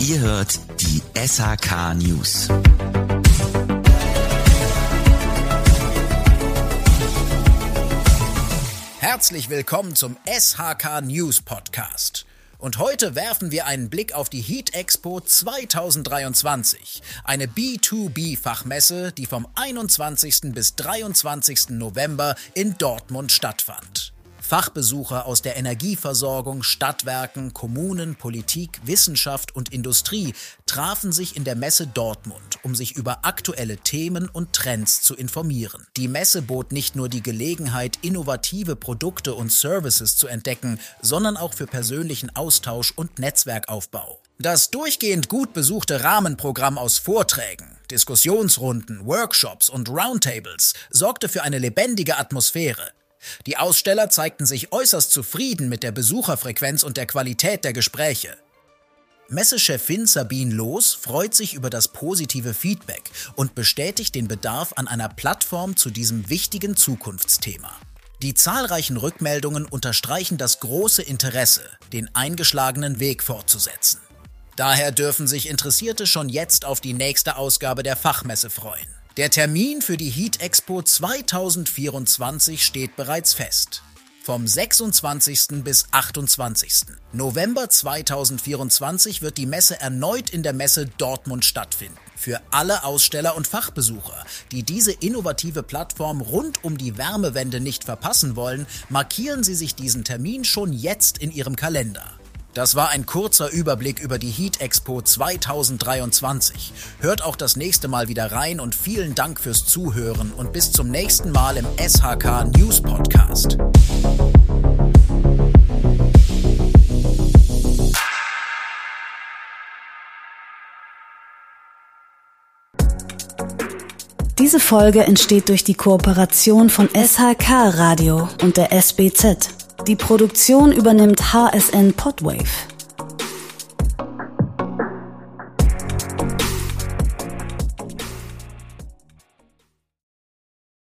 Ihr hört die SHK News. Herzlich willkommen zum SHK News Podcast. Und heute werfen wir einen Blick auf die Heat Expo 2023, eine B2B-Fachmesse, die vom 21. bis 23. November in Dortmund stattfand. Fachbesucher aus der Energieversorgung, Stadtwerken, Kommunen, Politik, Wissenschaft und Industrie trafen sich in der Messe Dortmund, um sich über aktuelle Themen und Trends zu informieren. Die Messe bot nicht nur die Gelegenheit, innovative Produkte und Services zu entdecken, sondern auch für persönlichen Austausch und Netzwerkaufbau. Das durchgehend gut besuchte Rahmenprogramm aus Vorträgen, Diskussionsrunden, Workshops und Roundtables sorgte für eine lebendige Atmosphäre. Die Aussteller zeigten sich äußerst zufrieden mit der Besucherfrequenz und der Qualität der Gespräche. Messechefin Sabine Loos freut sich über das positive Feedback und bestätigt den Bedarf an einer Plattform zu diesem wichtigen Zukunftsthema. Die zahlreichen Rückmeldungen unterstreichen das große Interesse, den eingeschlagenen Weg fortzusetzen. Daher dürfen sich Interessierte schon jetzt auf die nächste Ausgabe der Fachmesse freuen. Der Termin für die Heat Expo 2024 steht bereits fest. Vom 26. bis 28. November 2024 wird die Messe erneut in der Messe Dortmund stattfinden. Für alle Aussteller und Fachbesucher, die diese innovative Plattform rund um die Wärmewende nicht verpassen wollen, markieren Sie sich diesen Termin schon jetzt in Ihrem Kalender. Das war ein kurzer Überblick über die Heat Expo 2023. Hört auch das nächste Mal wieder rein und vielen Dank fürs Zuhören und bis zum nächsten Mal im SHK News Podcast. Diese Folge entsteht durch die Kooperation von SHK Radio und der SBZ. Die Produktion übernimmt HSN Podwave.